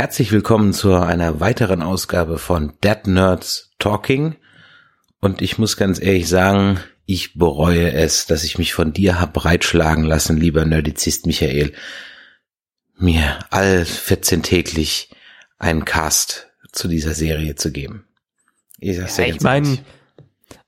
Herzlich willkommen zu einer weiteren Ausgabe von Dead Nerds Talking. Und ich muss ganz ehrlich sagen, ich bereue es, dass ich mich von dir hab breitschlagen lassen, lieber Nerdizist Michael, mir all 14 täglich einen Cast zu dieser Serie zu geben. Ich, sag's ja, ich meine,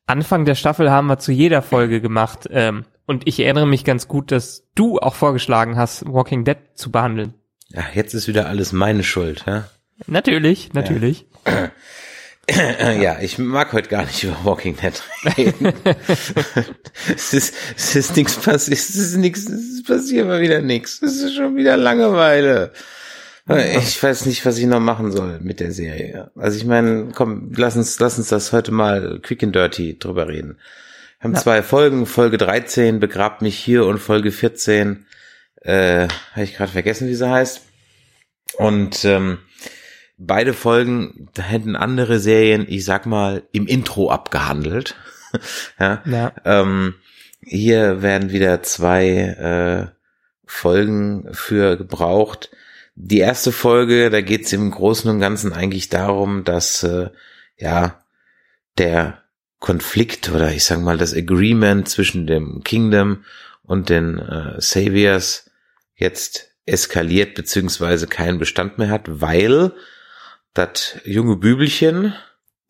Anfang der Staffel haben wir zu jeder Folge gemacht. Ähm, und ich erinnere mich ganz gut, dass du auch vorgeschlagen hast, Walking Dead zu behandeln. Ja, jetzt ist wieder alles meine Schuld, ja? Natürlich, natürlich. Ja. ja, ich mag heute gar nicht über Walking Dead reden. es ist, es ist nichts passiert, es ist nichts, es passiert mal wieder nichts. Es ist schon wieder Langeweile. Ich weiß nicht, was ich noch machen soll mit der Serie. Also ich meine, komm, lass uns, lass uns das heute mal quick and dirty drüber reden. Wir haben ja. zwei Folgen, Folge 13, begrabt mich hier und Folge 14, äh, habe ich gerade vergessen, wie sie heißt. Und ähm, beide Folgen da hätten andere Serien, ich sag mal, im Intro abgehandelt. ja. ja. Ähm, hier werden wieder zwei äh, Folgen für gebraucht die erste Folge, da geht es im Großen und Ganzen eigentlich darum, dass äh, ja der Konflikt oder ich sage mal das Agreement zwischen dem Kingdom und den äh, Saviors jetzt eskaliert beziehungsweise keinen Bestand mehr hat, weil das junge Bübelchen,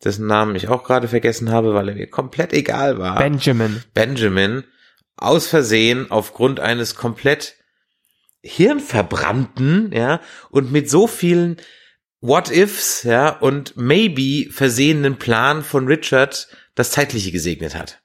dessen Namen ich auch gerade vergessen habe, weil er mir komplett egal war. Benjamin. Benjamin aus Versehen aufgrund eines komplett Hirnverbrannten, ja, und mit so vielen What-Ifs, ja, und maybe versehenen Plan von Richard das Zeitliche gesegnet hat.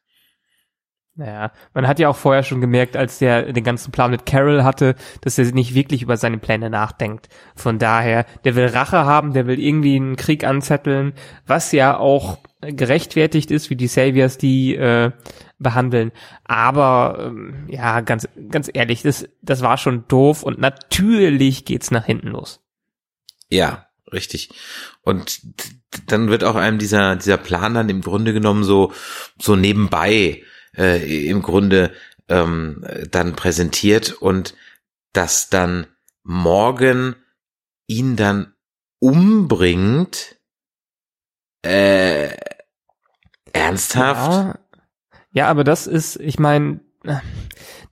Naja, man hat ja auch vorher schon gemerkt, als der den ganzen Plan mit Carol hatte, dass er nicht wirklich über seine Pläne nachdenkt. Von daher, der will Rache haben, der will irgendwie einen Krieg anzetteln, was ja auch gerechtfertigt ist, wie die Saviors die äh, behandeln. Aber ähm, ja, ganz ganz ehrlich, das das war schon doof und natürlich geht's nach hinten los. Ja, richtig. Und dann wird auch einem dieser dieser Plan dann im Grunde genommen so so nebenbei äh, im Grunde ähm, dann präsentiert und dass dann morgen ihn dann umbringt. Äh, ernsthaft? Ja, ja aber das ist, ich meine,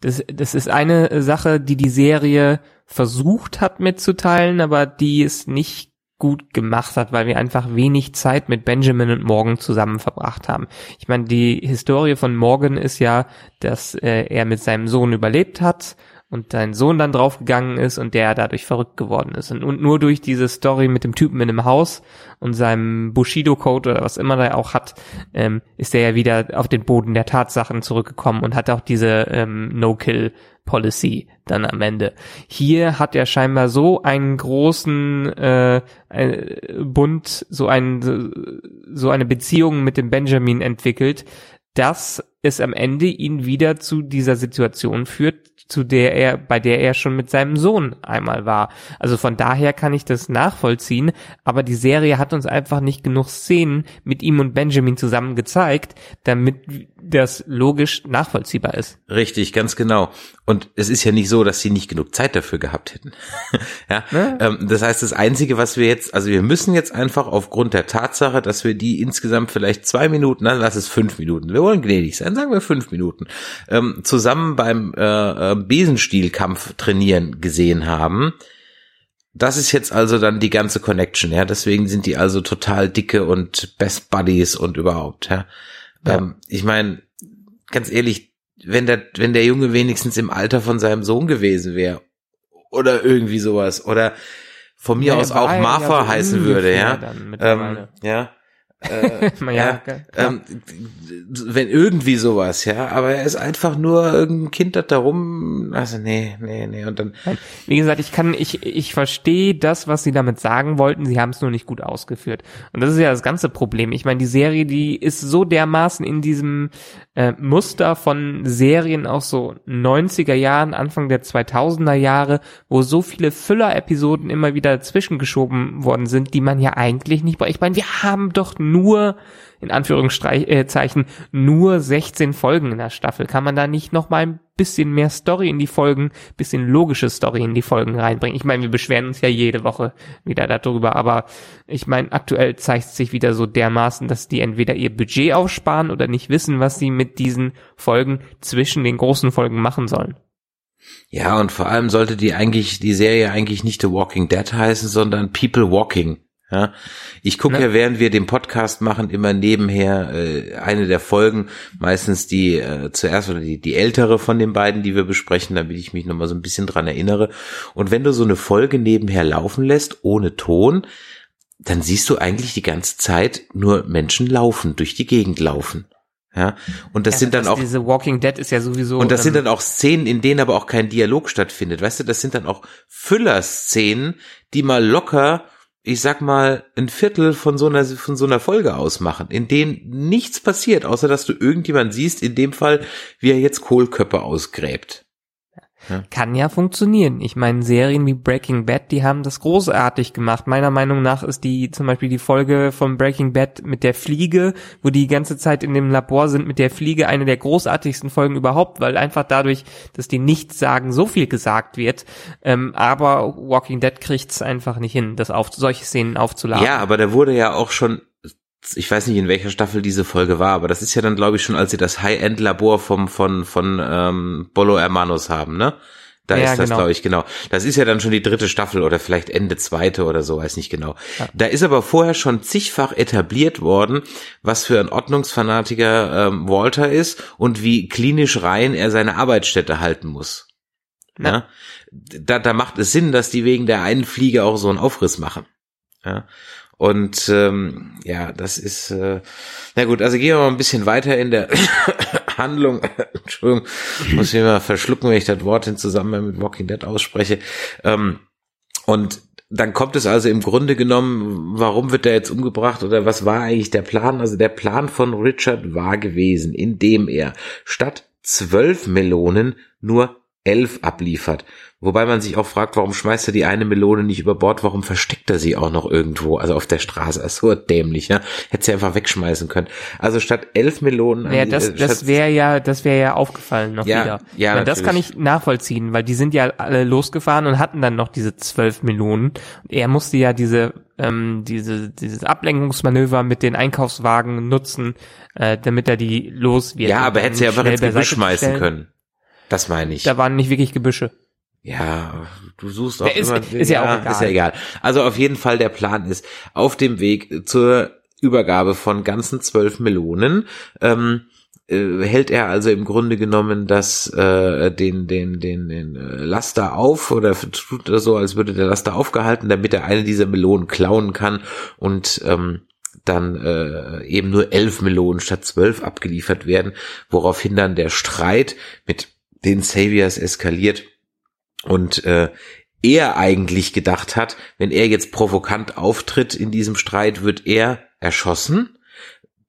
das, das ist eine Sache, die die Serie versucht hat mitzuteilen, aber die es nicht gut gemacht hat, weil wir einfach wenig Zeit mit Benjamin und Morgan zusammen verbracht haben. Ich meine, die Historie von Morgan ist ja, dass äh, er mit seinem Sohn überlebt hat und dein Sohn dann draufgegangen ist und der dadurch verrückt geworden ist. Und, und nur durch diese Story mit dem Typen in dem Haus und seinem Bushido-Code oder was immer der auch hat, ähm, ist er ja wieder auf den Boden der Tatsachen zurückgekommen und hat auch diese ähm, No-Kill Policy dann am Ende. Hier hat er scheinbar so einen großen äh, Bund, so ein so eine Beziehung mit dem Benjamin entwickelt, dass es am Ende ihn wieder zu dieser Situation führt, zu der er, bei der er schon mit seinem Sohn einmal war. Also von daher kann ich das nachvollziehen, aber die Serie hat uns einfach nicht genug Szenen mit ihm und Benjamin zusammen gezeigt, damit das logisch nachvollziehbar ist. Richtig, ganz genau. Und es ist ja nicht so, dass sie nicht genug Zeit dafür gehabt hätten. ja, ne? ähm, das heißt, das Einzige, was wir jetzt, also wir müssen jetzt einfach aufgrund der Tatsache, dass wir die insgesamt vielleicht zwei Minuten, dann lass es fünf Minuten, wir wollen gnädig sein, sagen wir fünf Minuten, ähm, zusammen beim äh, äh Besenstielkampf trainieren gesehen haben. Das ist jetzt also dann die ganze Connection, ja. Deswegen sind die also total dicke und Best Buddies und überhaupt, ja. ja. Ähm, ich meine, ganz ehrlich, wenn der, wenn der Junge wenigstens im Alter von seinem Sohn gewesen wäre oder irgendwie sowas oder von mir ja, aus auch Martha ja heißen würde, ja. Ähm, ja, äh, ja, ja, ähm, wenn irgendwie sowas, ja, aber er ist einfach nur irgendein Kind, das da rum, also nee, nee, nee, und dann. Wie gesagt, ich kann, ich, ich verstehe das, was sie damit sagen wollten, sie haben es nur nicht gut ausgeführt. Und das ist ja das ganze Problem. Ich meine, die Serie, die ist so dermaßen in diesem äh, Muster von Serien aus so 90er Jahren, Anfang der 2000er Jahre, wo so viele Füller-Episoden immer wieder dazwischen geschoben worden sind, die man ja eigentlich nicht braucht. Ich meine, wir haben doch nur nur in Anführungszeichen äh, nur 16 Folgen in der Staffel. Kann man da nicht noch mal ein bisschen mehr Story in die Folgen, bisschen logische Story in die Folgen reinbringen? Ich meine, wir beschweren uns ja jede Woche wieder darüber, aber ich meine, aktuell zeigt sich wieder so dermaßen, dass die entweder ihr Budget aufsparen oder nicht wissen, was sie mit diesen Folgen zwischen den großen Folgen machen sollen. Ja, und vor allem sollte die eigentlich, die Serie eigentlich nicht The Walking Dead heißen, sondern People Walking. Ja, ich gucke ne? ja, während wir den Podcast machen, immer nebenher äh, eine der Folgen, meistens die äh, zuerst oder die, die ältere von den beiden, die wir besprechen, damit ich mich nochmal so ein bisschen dran erinnere. Und wenn du so eine Folge nebenher laufen lässt, ohne Ton, dann siehst du eigentlich die ganze Zeit nur Menschen laufen, durch die Gegend laufen. Ja, und das ja, sind dann auch diese Walking Dead ist ja sowieso und das sind dann auch Szenen, in denen aber auch kein Dialog stattfindet. Weißt du, das sind dann auch Füller-Szenen, die mal locker ich sag mal, ein Viertel von so einer, von so einer Folge ausmachen, in denen nichts passiert, außer dass du irgendjemand siehst, in dem Fall, wie er jetzt Kohlköpfe ausgräbt. Ja. Kann ja funktionieren. Ich meine, Serien wie Breaking Bad, die haben das großartig gemacht. Meiner Meinung nach ist die zum Beispiel die Folge von Breaking Bad mit der Fliege, wo die, ganze Zeit in dem Labor sind mit der Fliege, eine der großartigsten Folgen überhaupt, weil einfach dadurch, dass die nichts sagen, so viel gesagt wird. Ähm, aber Walking Dead kriegt's einfach nicht hin, das auf solche Szenen aufzuladen. Ja, aber da wurde ja auch schon ich weiß nicht, in welcher Staffel diese Folge war, aber das ist ja dann, glaube ich, schon, als sie das High-End-Labor vom von von ähm, Bolo Hermanos haben, ne? Da ja, ist das, genau. glaube ich, genau. Das ist ja dann schon die dritte Staffel oder vielleicht Ende zweite oder so, weiß nicht genau. Ja. Da ist aber vorher schon zigfach etabliert worden, was für ein Ordnungsfanatiker ähm, Walter ist und wie klinisch rein er seine Arbeitsstätte halten muss. Ja. ja? Da, da macht es Sinn, dass die wegen der einen Fliege auch so einen Aufriss machen. Ja. Und ähm, ja, das ist, äh, na gut, also gehen wir mal ein bisschen weiter in der Handlung. Entschuldigung, muss ich mal verschlucken, wenn ich das Wort in Zusammenhang mit Walking Dead ausspreche. Ähm, und dann kommt es also im Grunde genommen, warum wird er jetzt umgebracht oder was war eigentlich der Plan? Also der Plan von Richard war gewesen, indem er statt zwölf Melonen nur elf abliefert. Wobei man sich auch fragt, warum schmeißt er die eine Melone nicht über Bord, warum versteckt er sie auch noch irgendwo, also auf der Straße, das ist so dämlich, ja. Hätte sie einfach wegschmeißen können. Also statt elf Melonen. Ja, das, äh, das wäre ja, das wäre ja aufgefallen noch ja, wieder. Ja, meine, das kann ich nachvollziehen, weil die sind ja alle losgefahren und hatten dann noch diese zwölf Melonen. Er musste ja diese, ähm, diese, dieses Ablenkungsmanöver mit den Einkaufswagen nutzen, äh, damit er die los wird. Ja, aber hätte sie einfach ins Gebüsch schmeißen können. Das meine ich. Da waren nicht wirklich Gebüsche. Ja, du suchst auch ist, immer. Ist ja, ja, auch egal. Ist ja egal. Also auf jeden Fall der Plan ist, auf dem Weg zur Übergabe von ganzen zwölf Melonen, ähm, äh, hält er also im Grunde genommen das äh, den den den den äh, Laster auf oder tut er so, als würde der Laster aufgehalten, damit er eine dieser Melonen klauen kann und ähm, dann äh, eben nur elf Melonen statt zwölf abgeliefert werden, woraufhin dann der Streit mit den Saviors eskaliert und äh, er eigentlich gedacht hat, wenn er jetzt provokant auftritt in diesem Streit, wird er erschossen,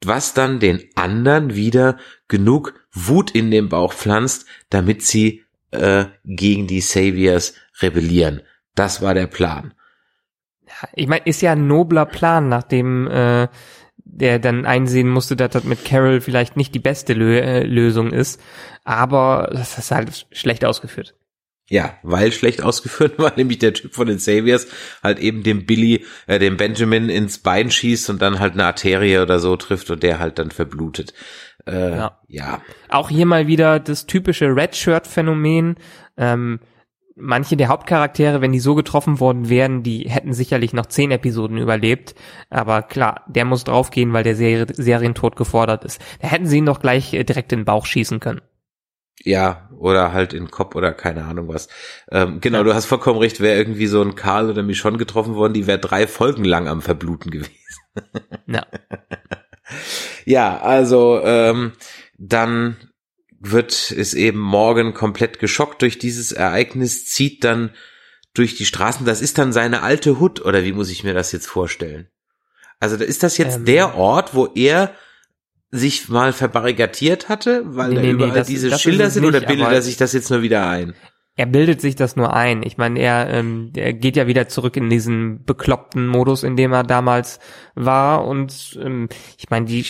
was dann den anderen wieder genug Wut in den Bauch pflanzt, damit sie äh, gegen die Saviors rebellieren. Das war der Plan. Ich meine, ist ja ein nobler Plan, nachdem äh, der dann einsehen musste, dass das mit Carol vielleicht nicht die beste Lö äh, Lösung ist, aber das ist halt schlecht ausgeführt. Ja, weil schlecht ausgeführt war, nämlich der Typ von den Saviors halt eben dem Billy, äh, dem Benjamin ins Bein schießt und dann halt eine Arterie oder so trifft und der halt dann verblutet. Äh, ja. ja. Auch hier mal wieder das typische Redshirt-Phänomen. Ähm, manche der Hauptcharaktere, wenn die so getroffen worden wären, die hätten sicherlich noch zehn Episoden überlebt. Aber klar, der muss draufgehen, weil der Serie, Serientod gefordert ist. Da hätten sie ihn doch gleich äh, direkt in den Bauch schießen können. Ja, oder halt in Kopf oder keine Ahnung was. Ähm, genau, ja. du hast vollkommen recht, wäre irgendwie so ein Karl oder Michonne getroffen worden, die wäre drei Folgen lang am Verbluten gewesen. ja. ja, also ähm, dann wird es eben morgen komplett geschockt durch dieses Ereignis, zieht dann durch die Straßen. Das ist dann seine alte Hut, oder wie muss ich mir das jetzt vorstellen? Also ist das jetzt ähm, der Ort, wo er sich mal verbarrikadiert hatte, weil nee, da nee, überall das, diese das Schilder sind, nicht, oder bildet er sich das jetzt nur wieder ein? er bildet sich das nur ein. Ich meine, er, ähm, er geht ja wieder zurück in diesen bekloppten Modus, in dem er damals war. Und ähm, ich meine, die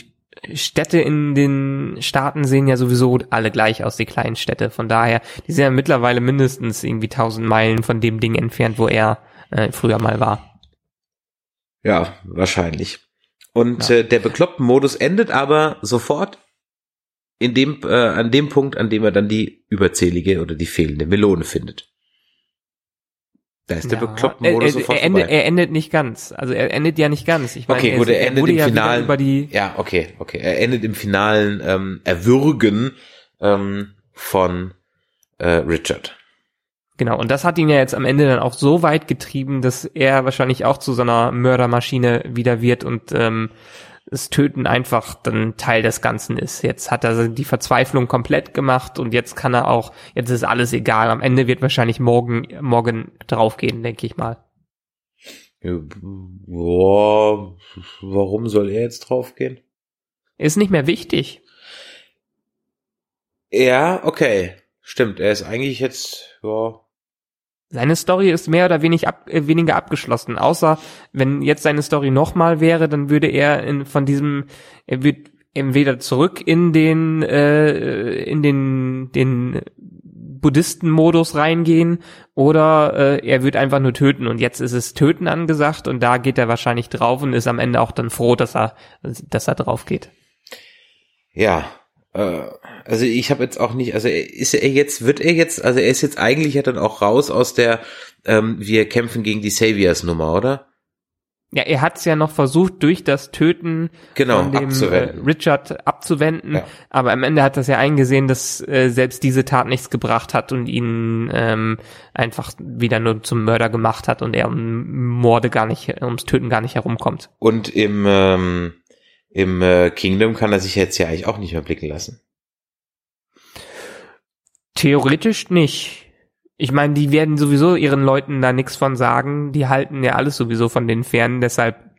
Städte in den Staaten sehen ja sowieso alle gleich aus, die kleinen Städte. Von daher, die sind ja mittlerweile mindestens irgendwie tausend Meilen von dem Ding entfernt, wo er äh, früher mal war. Ja, wahrscheinlich. Und ja. äh, der bekloppten Modus endet aber sofort in dem, äh, an dem Punkt, an dem er dann die überzählige oder die fehlende Melone findet. Da ist der ja, bekloppte Modus er, er, sofort er, endet, er endet nicht ganz. Also er endet ja nicht ganz. Ich meine, okay, gut, er, endet im ja finalen. Über die ja, okay, okay. Er endet im finalen ähm, Erwürgen ähm, von äh, Richard. Genau, und das hat ihn ja jetzt am Ende dann auch so weit getrieben, dass er wahrscheinlich auch zu so einer Mördermaschine wieder wird und ähm, das Töten einfach dann Teil des Ganzen ist. Jetzt hat er die Verzweiflung komplett gemacht und jetzt kann er auch, jetzt ist alles egal. Am Ende wird wahrscheinlich morgen, morgen draufgehen, denke ich mal. Boah, warum soll er jetzt draufgehen? Ist nicht mehr wichtig. Ja, okay. Stimmt, er ist eigentlich jetzt, ja, seine Story ist mehr oder wenig ab, äh, weniger abgeschlossen. Außer wenn jetzt seine Story nochmal wäre, dann würde er in, von diesem, er wird entweder zurück in den äh, in den den Buddhisten-Modus reingehen oder äh, er wird einfach nur töten und jetzt ist es Töten angesagt und da geht er wahrscheinlich drauf und ist am Ende auch dann froh, dass er dass er drauf geht. Ja, also ich habe jetzt auch nicht, also ist er jetzt, wird er jetzt, also er ist jetzt eigentlich ja dann auch raus aus der ähm, Wir kämpfen gegen die Saviors Nummer, oder? Ja, er hat es ja noch versucht, durch das Töten genau, von dem äh, Richard abzuwenden, ja. aber am Ende hat das ja eingesehen, dass äh, selbst diese Tat nichts gebracht hat und ihn ähm, einfach wieder nur zum Mörder gemacht hat und er um Morde gar nicht, ums Töten gar nicht herumkommt. Und im ähm, im äh, Kingdom kann er sich jetzt ja eigentlich auch nicht mehr blicken lassen. Theoretisch nicht. Ich meine, die werden sowieso ihren Leuten da nichts von sagen. Die halten ja alles sowieso von den fern. Deshalb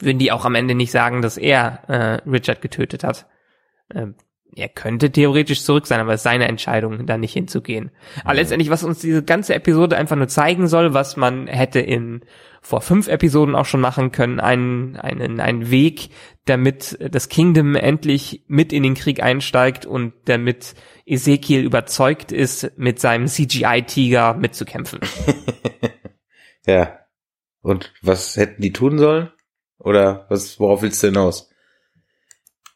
würden die auch am Ende nicht sagen, dass er äh, Richard getötet hat. Ähm, er könnte theoretisch zurück sein, aber es ist seine Entscheidung, da nicht hinzugehen. Aber letztendlich, was uns diese ganze Episode einfach nur zeigen soll, was man hätte in vor fünf Episoden auch schon machen können, einen, einen, einen Weg, damit das Kingdom endlich mit in den Krieg einsteigt und damit Ezekiel überzeugt ist, mit seinem CGI-Tiger mitzukämpfen. ja. Und was hätten die tun sollen? Oder was, worauf willst du hinaus?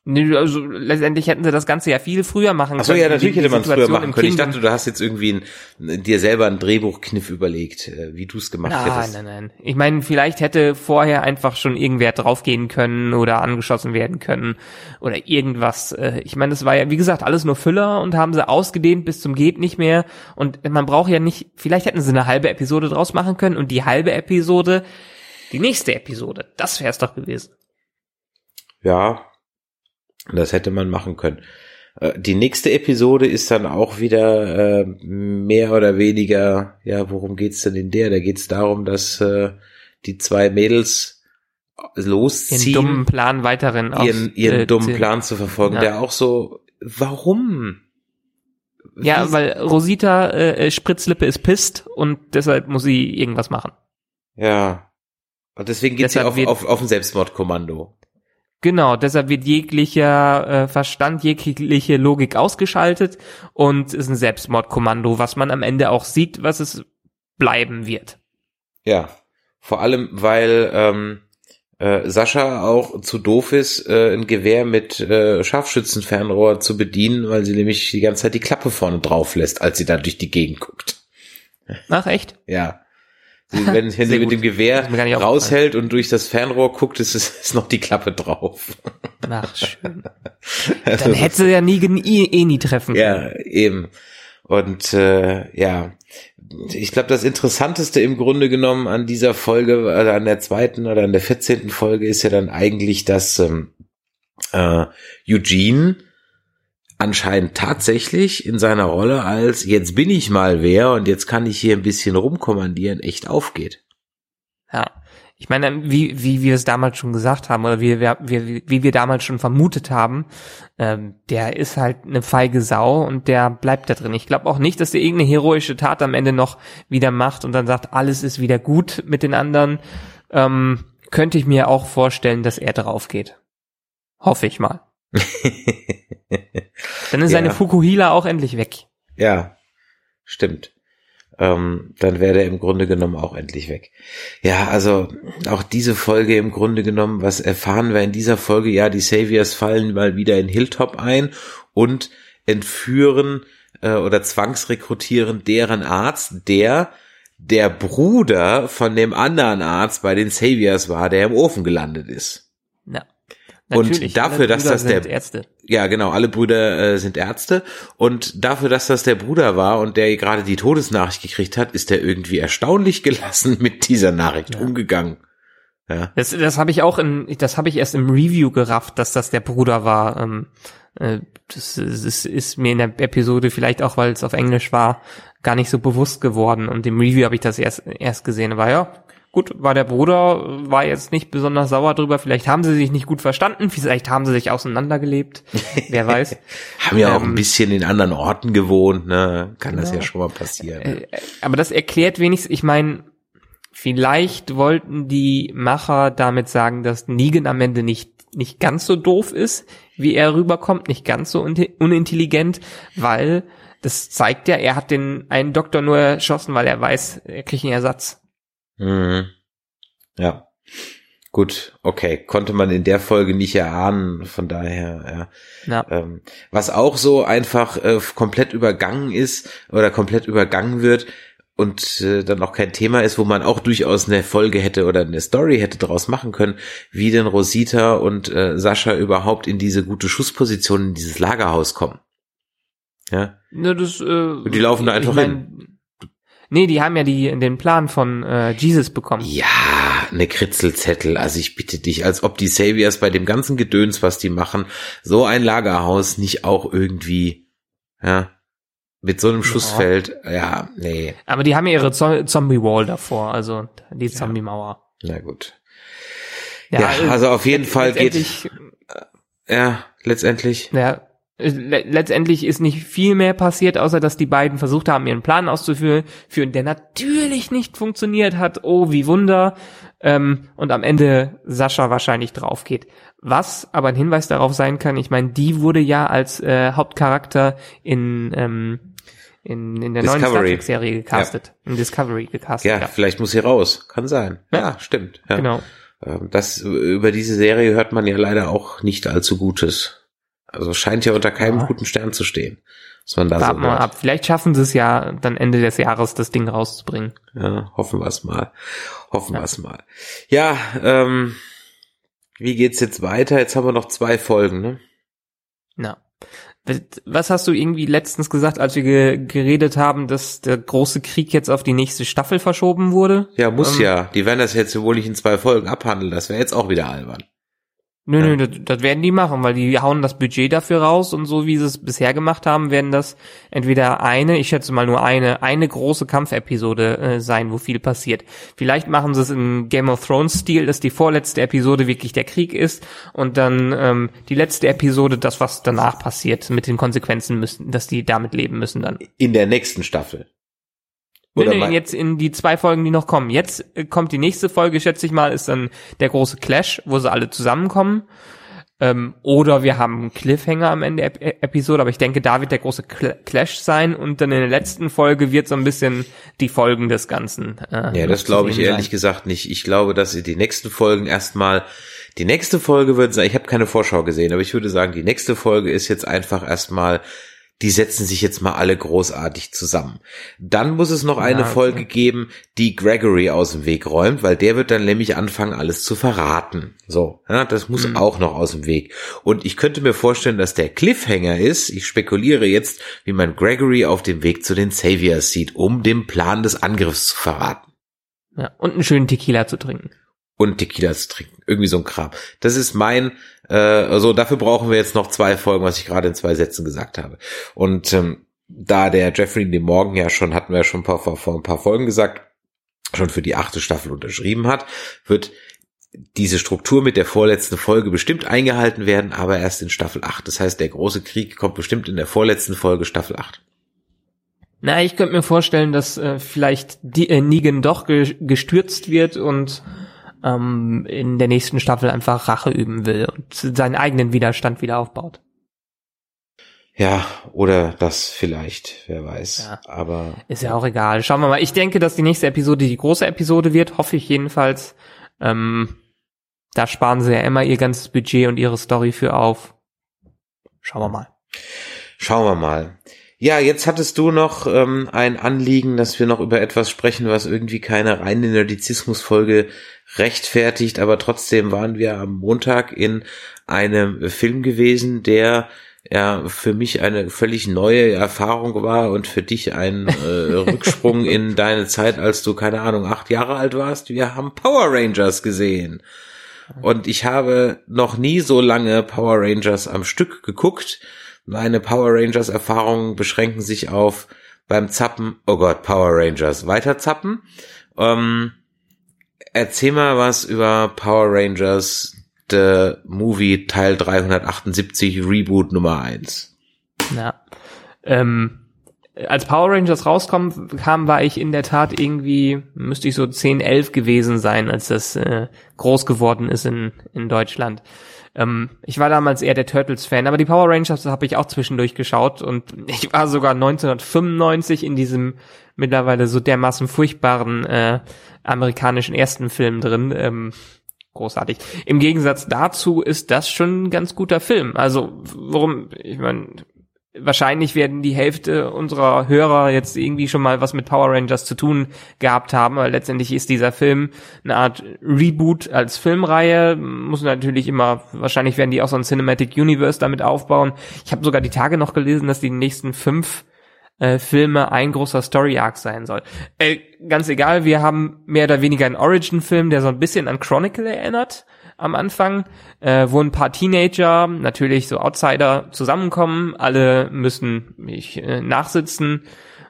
Nee, also letztendlich hätten sie das Ganze ja viel früher machen Ach so, können. Achso, ja, natürlich hätte man es früher machen können. Ich dachte, du hast jetzt irgendwie ein, dir selber einen Drehbuchkniff überlegt, äh, wie du es gemacht nein, hättest. Nein, nein, nein. Ich meine, vielleicht hätte vorher einfach schon irgendwer draufgehen können oder angeschossen werden können oder irgendwas. Äh, ich meine, das war ja, wie gesagt, alles nur Füller und haben sie ausgedehnt bis zum geht nicht mehr. Und man braucht ja nicht, vielleicht hätten sie eine halbe Episode draus machen können und die halbe Episode, die nächste Episode, das wäre es doch gewesen. Ja, das hätte man machen können. Äh, die nächste Episode ist dann auch wieder äh, mehr oder weniger, ja, worum geht's denn in der? Da geht's darum, dass äh, die zwei Mädels losziehen. Ihren dummen Plan weiterhin ihren, ihren äh, dummen Plan zu verfolgen, ja. der auch so, warum? Ja, Wie? weil Rosita äh, Spritzlippe ist pisst und deshalb muss sie irgendwas machen. Ja. Und deswegen geht deshalb sie auf, auf, auf ein Selbstmordkommando. Genau, deshalb wird jeglicher äh, Verstand, jegliche Logik ausgeschaltet und ist ein Selbstmordkommando, was man am Ende auch sieht, was es bleiben wird. Ja, vor allem, weil ähm, äh, Sascha auch zu doof ist, äh, ein Gewehr mit äh, Scharfschützenfernrohr zu bedienen, weil sie nämlich die ganze Zeit die Klappe vorne drauf lässt, als sie da durch die Gegend guckt. Ach, echt? Ja. Wenn, sie mit dem Gewehr raushält und durch das Fernrohr guckt, ist, ist noch die Klappe drauf. Ach, schön. Also Dann hätte sie ja nie, eh, eh nie treffen können. Ja, eben. Und äh, ja, ich glaube, das Interessanteste im Grunde genommen an dieser Folge, oder an der zweiten oder an der vierzehnten Folge ist ja dann eigentlich, dass ähm, äh, Eugene anscheinend tatsächlich in seiner Rolle als jetzt bin ich mal wer und jetzt kann ich hier ein bisschen rumkommandieren echt aufgeht. Ja. ich meine, wie, wie wir es damals schon gesagt haben oder wie wir, wie, wie wir damals schon vermutet haben, ähm, der ist halt eine feige Sau und der bleibt da drin. Ich glaube auch nicht, dass der irgendeine heroische Tat am Ende noch wieder macht und dann sagt, alles ist wieder gut mit den anderen. Ähm, könnte ich mir auch vorstellen, dass er drauf geht. Hoffe ich mal. dann ist Ja. seine Fukuhila auch endlich weg. Ja, stimmt. Ähm, dann wäre der im Grunde genommen auch endlich weg. Ja, also auch diese Folge im Grunde genommen, was erfahren wir in dieser Folge? Ja, die Saviors fallen mal wieder in Hilltop ein und entführen äh, oder zwangsrekrutieren deren Arzt, der der Bruder von dem anderen Arzt bei den Saviors war, der im Ofen gelandet ist. Ja. Und dafür, dass das der- Ärzte. Ja, genau, alle Brüder äh, sind Ärzte und dafür, dass das der Bruder war und der gerade die Todesnachricht gekriegt hat, ist er irgendwie erstaunlich gelassen mit dieser Nachricht umgegangen. Ja. Das, das habe ich auch in, das habe ich erst im Review gerafft, dass das der Bruder war. Ähm, äh, das, das ist mir in der Episode vielleicht auch, weil es auf Englisch war, gar nicht so bewusst geworden. Und im Review habe ich das erst erst gesehen. War ja gut, war der Bruder, war jetzt nicht besonders sauer drüber. Vielleicht haben sie sich nicht gut verstanden. Vielleicht haben sie sich auseinandergelebt. Wer weiß. Haben ja auch ein Ähm, bisschen in anderen Orten gewohnt, ne? Kann das ja Genau. schon mal passieren. Äh, Aber das erklärt wenigstens, ich meine, vielleicht wollten die Macher damit sagen, dass Negan am Ende nicht, nicht ganz so doof ist, wie er rüberkommt, nicht ganz so unintelligent, weil das zeigt ja, er hat den einen Doktor nur erschossen, weil er weiß, er kriegt einen Ersatz. Mhm. Ja. Gut, okay. Konnte man in der Folge nicht erahnen, von daher, ja. Ja. Ähm, was auch so einfach äh, komplett übergangen ist oder komplett übergangen wird und äh, dann auch kein Thema ist, wo man auch durchaus eine Folge hätte oder eine Story hätte draus machen können, wie denn Rosita und äh, Sascha überhaupt in diese gute Schussposition in dieses Lagerhaus kommen. Ja, Ne, das, äh, die laufen da ich einfach mein, Nee, die haben ja die, den Plan von äh, Jesus bekommen. ja, eine Kritzelzettel. Also ich bitte dich, als ob die Saviors bei dem ganzen Gedöns, was die machen, so ein Lagerhaus nicht auch irgendwie, ja, mit so einem Schussfeld, ja, nee. Aber die haben ja ihre Zo Zombie-Wall davor, also die Zombie-Mauer. Na gut. Ja, äh, also auf jeden Fall geht, ja, letztendlich. Ja, letztendlich ist nicht viel mehr passiert, außer dass die beiden versucht haben, ihren Plan auszuführen, führen, der natürlich nicht funktioniert hat. Oh, wie Wunder. Ähm, und am Ende Sascha wahrscheinlich drauf geht. Was aber ein Hinweis darauf sein kann, ich meine, die wurde ja als äh, Hauptcharakter in, ähm, in, in der neuen Star Discovery. Trek-Serie gecastet. In Discovery gecastet. Ja, Ja, vielleicht muss sie raus. Kann sein. Ja, Ja. stimmt. Ja. genau. Ähm, Das, über diese Serie hört man ja leider auch nicht allzu Gutes. Also scheint ja unter keinem Ja. guten Stern zu stehen. Was man da Warten so wir mal ab. Vielleicht schaffen sie es ja dann Ende des Jahres, das Ding rauszubringen. Ja, hoffen wir es mal. Hoffen wir es mal. Ja, ähm, wie geht's jetzt weiter? Jetzt haben wir noch zwei Folgen, ne? Ja. Was hast du irgendwie letztens gesagt, als wir ge geredet haben, dass der große Krieg jetzt auf die nächste Staffel verschoben wurde? Ja, muss Ähm, ja. Die werden das jetzt wohl nicht in zwei Folgen abhandeln. Das wäre jetzt auch wieder albern. Nö, Ja. nö, das, das werden die machen, weil die hauen das Budget dafür raus und so wie sie es bisher gemacht haben, werden das entweder eine, ich schätze mal nur eine, eine große Kampfepisode äh, sein, wo viel passiert. Vielleicht machen sie es in Game of Thrones Stil, dass die vorletzte Episode wirklich der Krieg ist und dann ähm, die letzte Episode das, was danach passiert, mit den Konsequenzen müssen, dass die damit leben müssen dann. In der nächsten Staffel. Oder nee, jetzt in die zwei Folgen, die noch kommen. Jetzt äh, kommt die nächste Folge, schätze ich mal, ist dann der große Clash, wo sie alle zusammenkommen. Ähm, oder wir haben einen Cliffhanger am Ende der Ep Episode, aber ich denke, da wird der große Cl Clash sein und dann in der letzten Folge wird so ein bisschen die Folgen des Ganzen. Äh, Ja, das glaube ich ehrlich sein. gesagt nicht. Ich glaube, dass die nächsten Folgen erstmal, die nächste Folge wird sein, ich habe keine Vorschau gesehen, aber ich würde sagen, die nächste Folge ist jetzt einfach erstmal, die setzen sich jetzt mal alle großartig zusammen. Dann muss es noch eine Ja, okay. Folge geben, die Gregory aus dem Weg räumt, weil der wird dann nämlich anfangen, alles zu verraten. So, ja, das muss Mhm. auch noch aus dem Weg. Und ich könnte mir vorstellen, dass der Cliffhanger ist, ich spekuliere jetzt, wie man Gregory auf dem Weg zu den Saviors sieht, um den Plan des Angriffs zu verraten Ja, und einen schönen Tequila zu trinken. und Tequila zu trinken. Irgendwie so ein Kram. Das ist mein, äh, also dafür brauchen wir jetzt noch zwei Folgen, was ich gerade in zwei Sätzen gesagt habe. Und ähm, da der Jeffrey den Morgen ja schon, hatten wir ja schon vor, vor ein paar Folgen gesagt, schon für die achte Staffel unterschrieben hat, wird diese Struktur mit der vorletzten Folge bestimmt eingehalten werden, aber erst in Staffel 8. Das heißt, der große Krieg kommt bestimmt in der vorletzten Folge Staffel 8. Na, ich könnte mir vorstellen, dass äh, vielleicht die, äh, Negan doch ge gestürzt wird und ähm, in der nächsten Staffel einfach Rache üben will und seinen eigenen Widerstand wieder aufbaut. Ja, oder das vielleicht, wer weiß. Ja. Aber ist ja auch egal. Schauen wir mal. Ich denke, dass die nächste Episode die große Episode wird, hoffe ich jedenfalls. Ähm, da sparen sie ja immer ihr ganzes Budget und ihre Story für auf. Schauen wir mal. Schauen wir mal. Ja, jetzt hattest du noch ähm, ein Anliegen, dass wir noch über etwas sprechen, was irgendwie keine reine Nerdizismus-Folge rechtfertigt, aber trotzdem waren wir am Montag in einem Film gewesen, der ja für mich eine völlig neue Erfahrung war und für dich ein äh, Rücksprung in deine Zeit, als du keine Ahnung acht Jahre alt warst. Wir haben Power Rangers gesehen. Und ich habe noch nie so lange Power Rangers am Stück geguckt meine Power Rangers Erfahrungen beschränken sich auf beim Zappen, oh Gott, Power Rangers, weiter zappen. Ähm, erzähl mal was über Power Rangers, The Movie Teil 378 Reboot Nummer 1. Ja. Ähm, als Power Rangers rauskommen kam, war ich in der Tat irgendwie, müsste ich so 10, 11 gewesen sein, als das äh, groß geworden ist in, in Deutschland. Ähm, ich war damals eher der Turtles-Fan, aber die Power Rangers habe ich auch zwischendurch geschaut und ich war sogar 1995 in diesem mittlerweile so dermaßen furchtbaren äh, amerikanischen ersten Film drin. Ähm, großartig. Im Gegensatz dazu ist das schon ein ganz guter Film. Also, worum, ich meine, wahrscheinlich werden die Hälfte unserer Hörer jetzt irgendwie schon mal was mit Power Rangers zu tun gehabt haben, weil letztendlich ist dieser Film eine Art Reboot als Filmreihe, muss natürlich immer, wahrscheinlich werden die auch so ein Cinematic Universe damit aufbauen. Ich habe sogar die Tage noch gelesen, dass die nächsten fünf äh, Filme ein großer Story Arc sein soll. Äh, ganz egal, wir haben mehr oder weniger einen Origin-Film, der so ein bisschen an Chronicle erinnert am Anfang, äh, wo ein paar Teenager, natürlich so Outsider, zusammenkommen. Alle müssen mich äh, nachsitzen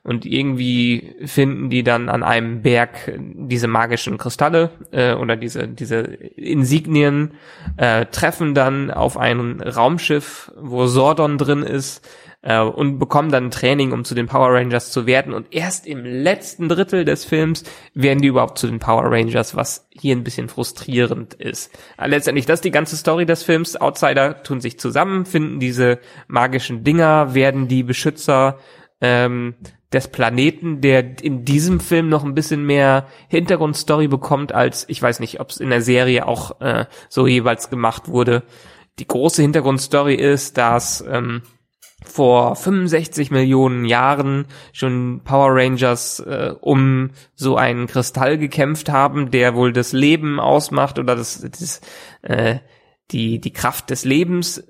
und irgendwie finden die dann an einem Berg diese magischen Kristalle äh, oder diese diese Insignien, äh, treffen dann auf ein Raumschiff, wo Sordon drin ist äh, und bekommen dann Training, um zu den Power Rangers zu werden. Und erst im letzten Drittel des Films werden die überhaupt zu den Power Rangers, was hier ein bisschen frustrierend ist. Aber letztendlich, das ist die ganze Story des Films. Outsider tun sich zusammen, finden diese magischen Dinger, werden die Beschützer ähm, des Planeten, der in diesem Film noch ein bisschen mehr Hintergrundstory bekommt, als ich weiß nicht, ob es in der Serie auch äh, so jeweils gemacht wurde. Die große Hintergrundstory ist, dass ähm, vor 65 Millionen Jahren schon Power Rangers äh, um so einen Kristall gekämpft haben, der wohl das Leben ausmacht oder das, das äh, die die Kraft des Lebens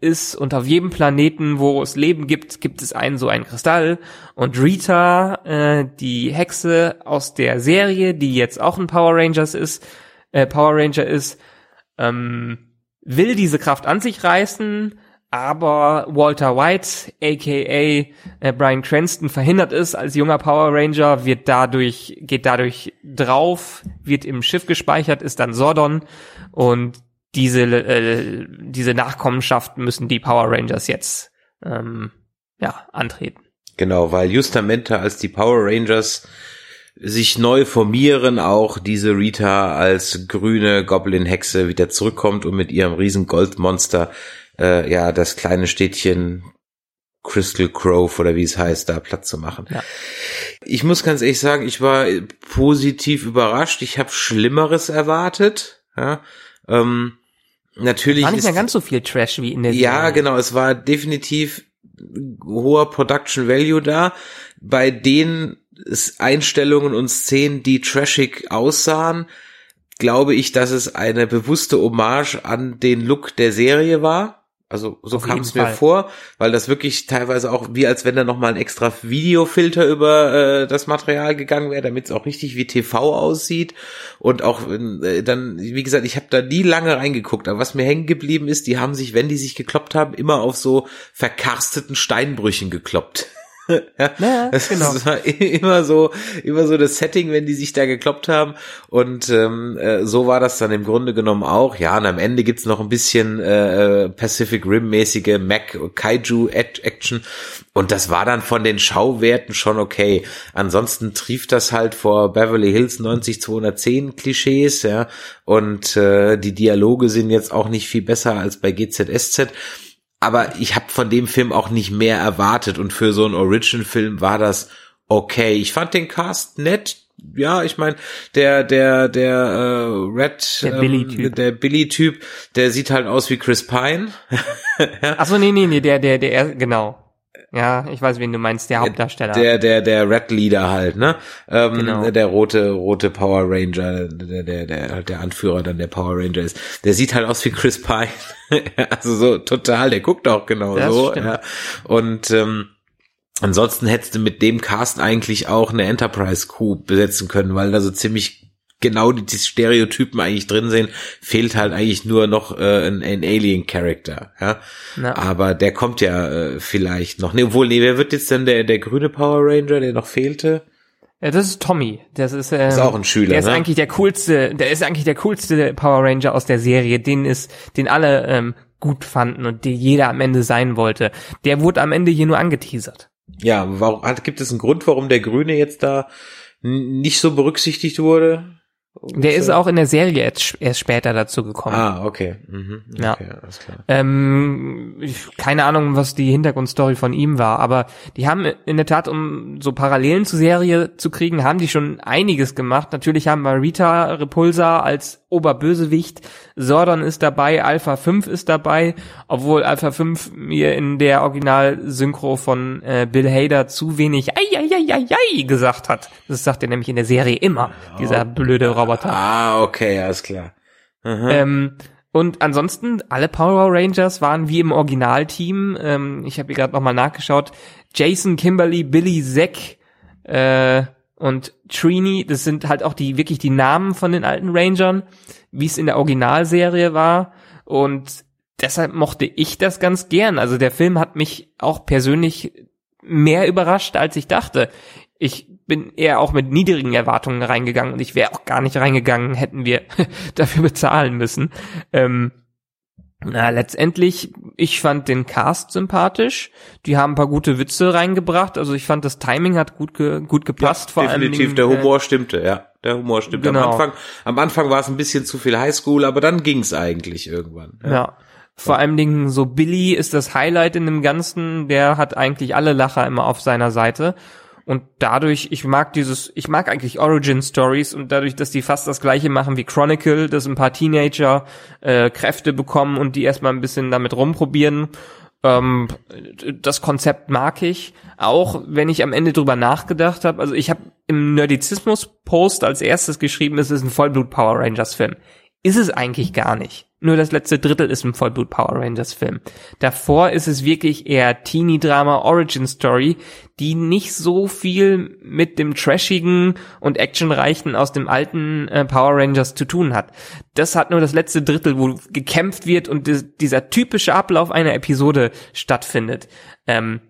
ist. Und auf jedem Planeten, wo es Leben gibt, gibt es einen so einen Kristall. Und Rita, äh, die Hexe aus der Serie, die jetzt auch ein Power Rangers ist, äh, Power Ranger ist, ähm, will diese Kraft an sich reißen aber Walter White, aka äh, Brian Cranston, verhindert es als junger Power Ranger, wird dadurch, geht dadurch drauf, wird im Schiff gespeichert, ist dann Sordon und diese, äh, diese Nachkommenschaft müssen die Power Rangers jetzt ähm, ja, antreten. Genau, weil justamente als die Power Rangers sich neu formieren, auch diese Rita als grüne Goblin-Hexe wieder zurückkommt und mit ihrem riesen Goldmonster äh, ja das kleine Städtchen Crystal Grove oder wie es heißt, da Platz zu machen. Ja. Ich muss ganz ehrlich sagen, ich war positiv überrascht. Ich habe Schlimmeres erwartet. Ja, ähm, natürlich war nicht mehr ganz so viel Trash wie in der Ja, Serie. genau. Es war definitiv hoher Production Value da. Bei den Einstellungen und Szenen, die trashig aussahen, glaube ich, dass es eine bewusste Hommage an den Look der Serie war. Also so kam es mir vor, weil das wirklich teilweise auch wie als wenn da noch mal ein extra Videofilter über äh, das Material gegangen wäre, damit es auch richtig wie TV aussieht und auch äh, dann wie gesagt, ich habe da nie lange reingeguckt, aber was mir hängen geblieben ist, die haben sich, wenn die sich gekloppt haben, immer auf so verkarsteten Steinbrüchen gekloppt. ja, ja, das, genau. das war immer so, immer so das Setting, wenn die sich da gekloppt haben. Und ähm, äh, so war das dann im Grunde genommen auch. Ja, und am Ende gibt's noch ein bisschen äh, Pacific Rim-mäßige Mac Kaiju-Action. Und das war dann von den Schauwerten schon okay. Ansonsten trieft das halt vor Beverly Hills 90210 Klischees, ja. Und äh, die Dialoge sind jetzt auch nicht viel besser als bei GZSZ aber ich habe von dem Film auch nicht mehr erwartet und für so einen Origin-Film war das okay. Ich fand den Cast nett. Ja, ich meine, der der der äh, Red der Billy-Typ, ähm, der Billy-Typ, der sieht halt aus wie Chris Pine. ja. Ach so, nee, nee, nee, der der der genau. Ja, ich weiß, wen du meinst, der Hauptdarsteller. Der, der, der Red Leader halt, ne? Ähm, genau. Der rote, rote Power Ranger, der, der, der, der Anführer dann der Power Ranger ist. Der sieht halt aus wie Chris Pine. also so total, der guckt auch genau das so. Ja. Und ähm, ansonsten hättest du mit dem Cast eigentlich auch eine Enterprise Crew besetzen können, weil da so ziemlich genau die, die Stereotypen eigentlich drin sind, fehlt halt eigentlich nur noch äh, ein, ein Alien-Character, ja. Na. Aber der kommt ja äh, vielleicht noch. Nee, obwohl, nee, wer wird jetzt denn der, der grüne Power Ranger, der noch fehlte? Ja, das ist Tommy. Das ist, ähm, ist auch ein Schüler. Der ist ne? eigentlich der coolste, der ist eigentlich der coolste Power Ranger aus der Serie. Den ist, den alle ähm, gut fanden und den jeder am Ende sein wollte. Der wurde am Ende hier nur angeteasert. Ja, warum gibt es einen Grund, warum der Grüne jetzt da nicht so berücksichtigt wurde? Der ist auch in der Serie erst, erst später dazu gekommen. Ah, okay. Mhm. okay ja. alles klar. Ähm, keine Ahnung, was die Hintergrundstory von ihm war, aber die haben in der Tat, um so Parallelen zur Serie zu kriegen, haben die schon einiges gemacht. Natürlich haben wir Rita Repulsa als Oberbösewicht. Sordon ist dabei, Alpha 5 ist dabei, obwohl Alpha 5 mir in der Original-Synchro von äh, Bill Hader zu wenig ai, ai, ai, ai, ai gesagt hat. Das sagt er nämlich in der Serie immer, ja. dieser blöde Roboter. Ah, okay, alles klar. Ähm, und ansonsten, alle Power Rangers waren wie im Originalteam. Ähm, ich habe hier gerade nochmal nachgeschaut. Jason, Kimberly, Billy, Zack, äh, und Trini, das sind halt auch die wirklich die Namen von den alten Rangern, wie es in der Originalserie war. Und deshalb mochte ich das ganz gern. Also der Film hat mich auch persönlich mehr überrascht, als ich dachte. Ich bin eher auch mit niedrigen Erwartungen reingegangen und ich wäre auch gar nicht reingegangen, hätten wir dafür bezahlen müssen. Ähm, na, letztendlich, ich fand den Cast sympathisch. Die haben ein paar gute Witze reingebracht. Also ich fand, das Timing hat gut, ge gut gepasst. Ja, vor definitiv, allem, der Humor äh, stimmte, ja. Der Humor stimmte. Genau. Am Anfang, am Anfang war es ein bisschen zu viel Highschool, aber dann ging's eigentlich irgendwann. Ja. ja. Vor allem Dingen so Billy ist das Highlight in dem Ganzen. Der hat eigentlich alle Lacher immer auf seiner Seite. Und dadurch, ich mag dieses, ich mag eigentlich Origin Stories und dadurch, dass die fast das gleiche machen wie Chronicle, dass ein paar Teenager äh, Kräfte bekommen und die erstmal ein bisschen damit rumprobieren. Ähm, das Konzept mag ich, auch wenn ich am Ende drüber nachgedacht habe. Also ich habe im Nerdizismus-Post als erstes geschrieben, es ist ein Vollblut Power Rangers Film. Ist es eigentlich gar nicht. Nur das letzte Drittel ist ein Vollblut Power Rangers Film. Davor ist es wirklich eher Teenie Drama Origin Story, die nicht so viel mit dem trashigen und actionreichen aus dem alten äh, Power Rangers zu tun hat. Das hat nur das letzte Drittel, wo gekämpft wird und dieser typische Ablauf einer Episode stattfindet. Ähm,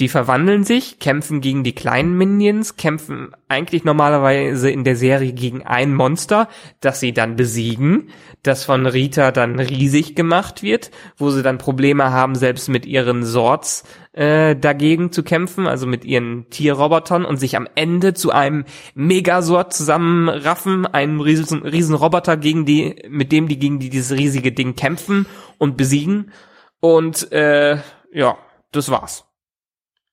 die verwandeln sich, kämpfen gegen die kleinen Minions, kämpfen eigentlich normalerweise in der Serie gegen ein Monster, das sie dann besiegen, das von Rita dann riesig gemacht wird, wo sie dann Probleme haben, selbst mit ihren Swords äh, dagegen zu kämpfen, also mit ihren Tierrobotern und sich am Ende zu einem Megasort zusammenraffen, einem riesen, riesen Roboter gegen die, mit dem die gegen die, dieses riesige Ding kämpfen und besiegen. Und äh, ja, das war's.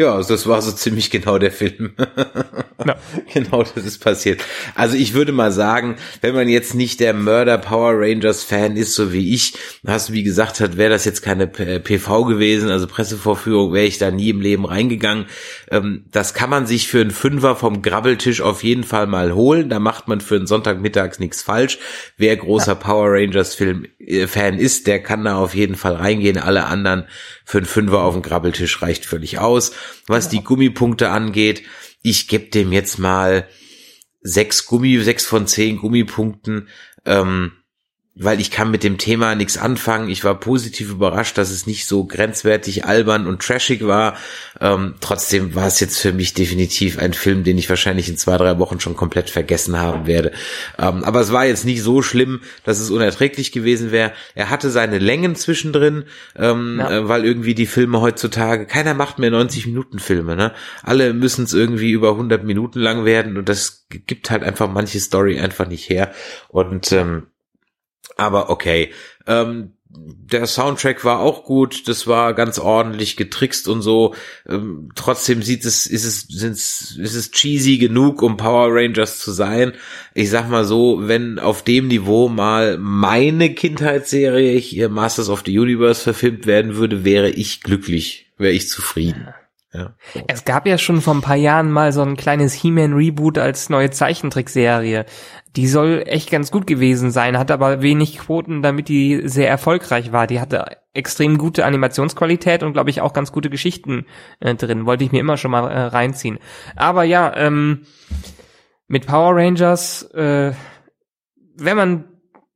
ja, das war so ziemlich genau der Film. ja. Genau, das ist passiert. Also ich würde mal sagen, wenn man jetzt nicht der Murder Power Rangers Fan ist, so wie ich, hast du wie gesagt hat, wäre das jetzt keine PV gewesen, also Pressevorführung, wäre ich da nie im Leben reingegangen. Ähm, das kann man sich für einen Fünfer vom Grabbeltisch auf jeden Fall mal holen. Da macht man für einen Sonntagmittags nichts falsch. Wer großer ja. Power Rangers Film äh, Fan ist, der kann da auf jeden Fall reingehen. Alle anderen für einen Fünfer auf dem Grabbeltisch reicht völlig aus. Was die Gummipunkte angeht, ich gebe dem jetzt mal sechs Gummi, sechs von zehn Gummipunkten. Ähm, weil ich kann mit dem Thema nichts anfangen. Ich war positiv überrascht, dass es nicht so grenzwertig albern und trashig war. Ähm, trotzdem war es jetzt für mich definitiv ein Film, den ich wahrscheinlich in zwei, drei Wochen schon komplett vergessen haben werde. Ähm, aber es war jetzt nicht so schlimm, dass es unerträglich gewesen wäre. Er hatte seine Längen zwischendrin, ähm, ja. äh, weil irgendwie die Filme heutzutage, keiner macht mehr 90 Minuten Filme, ne? Alle müssen es irgendwie über 100 Minuten lang werden und das gibt halt einfach manche Story einfach nicht her. Und ähm, aber okay. Ähm, der Soundtrack war auch gut, das war ganz ordentlich getrickst und so. Ähm, trotzdem sieht es, ist es, sind's, ist es cheesy genug, um Power Rangers zu sein. Ich sag mal so, wenn auf dem Niveau mal meine Kindheitsserie hier Masters of the Universe verfilmt werden würde, wäre ich glücklich, wäre ich zufrieden. Ja. Es gab ja schon vor ein paar Jahren mal so ein kleines He-Man-Reboot als neue Zeichentrickserie. Die soll echt ganz gut gewesen sein, hat aber wenig Quoten, damit die sehr erfolgreich war. Die hatte extrem gute Animationsqualität und glaube ich auch ganz gute Geschichten äh, drin. Wollte ich mir immer schon mal äh, reinziehen. Aber ja, ähm, mit Power Rangers, äh, wenn man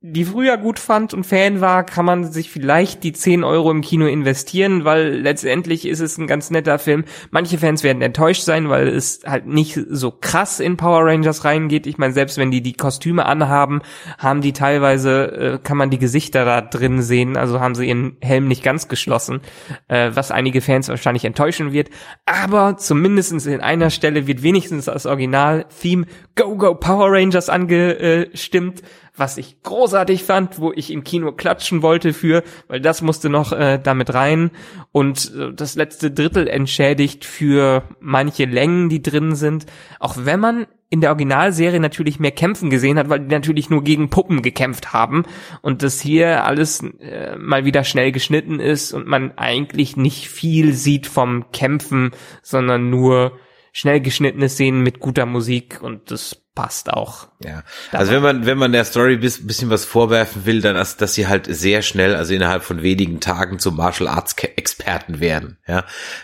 die früher gut fand und Fan war, kann man sich vielleicht die 10 Euro im Kino investieren, weil letztendlich ist es ein ganz netter Film. Manche Fans werden enttäuscht sein, weil es halt nicht so krass in Power Rangers reingeht. Ich meine, selbst wenn die die Kostüme anhaben, haben die teilweise, äh, kann man die Gesichter da drin sehen, also haben sie ihren Helm nicht ganz geschlossen, äh, was einige Fans wahrscheinlich enttäuschen wird. Aber zumindestens in einer Stelle wird wenigstens das Original-Theme Go Go Power Rangers angestimmt was ich großartig fand, wo ich im Kino klatschen wollte für, weil das musste noch äh, damit rein. Und äh, das letzte Drittel entschädigt für manche Längen, die drin sind, auch wenn man in der Originalserie natürlich mehr Kämpfen gesehen hat, weil die natürlich nur gegen Puppen gekämpft haben und das hier alles äh, mal wieder schnell geschnitten ist und man eigentlich nicht viel sieht vom Kämpfen, sondern nur schnell geschnittene Szenen mit guter Musik und das passt auch. Ja, also wenn man wenn man der Story bis, bisschen was vorwerfen will, dann ist, dass sie halt sehr schnell, also innerhalb von wenigen Tagen zum Martial Arts Experten werden. Ja,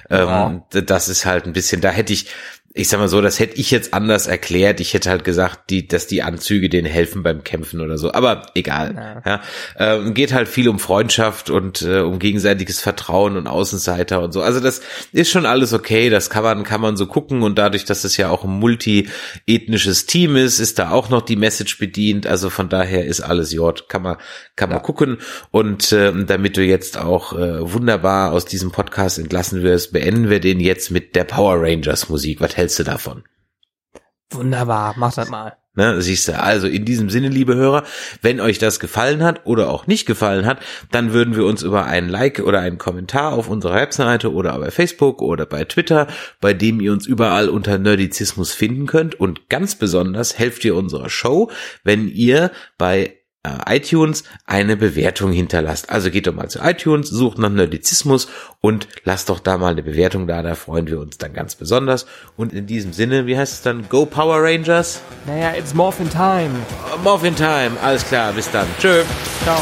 ja. Ähm, das ist halt ein bisschen. Da hätte ich ich sag mal so, das hätte ich jetzt anders erklärt. Ich hätte halt gesagt, die, dass die Anzüge denen helfen beim Kämpfen oder so. Aber egal. Ja. ja. Ähm, geht halt viel um Freundschaft und äh, um gegenseitiges Vertrauen und Außenseiter und so. Also das ist schon alles okay. Das kann man, kann man so gucken. Und dadurch, dass es ja auch ein multi-ethnisches Team ist, ist da auch noch die Message bedient. Also von daher ist alles J. Kann man, kann ja. man gucken. Und äh, damit du jetzt auch äh, wunderbar aus diesem Podcast entlassen wirst, beenden wir den jetzt mit der Power Rangers Musik. Was hältst du davon? Wunderbar, mach das mal. Ne, siehst du, also in diesem Sinne, liebe Hörer, wenn euch das gefallen hat oder auch nicht gefallen hat, dann würden wir uns über einen Like oder einen Kommentar auf unserer Webseite oder bei Facebook oder bei Twitter, bei dem ihr uns überall unter Nerdizismus finden könnt. Und ganz besonders helft ihr unserer Show, wenn ihr bei äh, iTunes eine Bewertung hinterlasst. Also geht doch mal zu iTunes, sucht nach Nerdizismus und lasst doch da mal eine Bewertung da, da freuen wir uns dann ganz besonders. Und in diesem Sinne, wie heißt es dann? Go Power Rangers? Naja, it's Morphin Time. Morphin Time, alles klar, bis dann. Tschö. Ciao.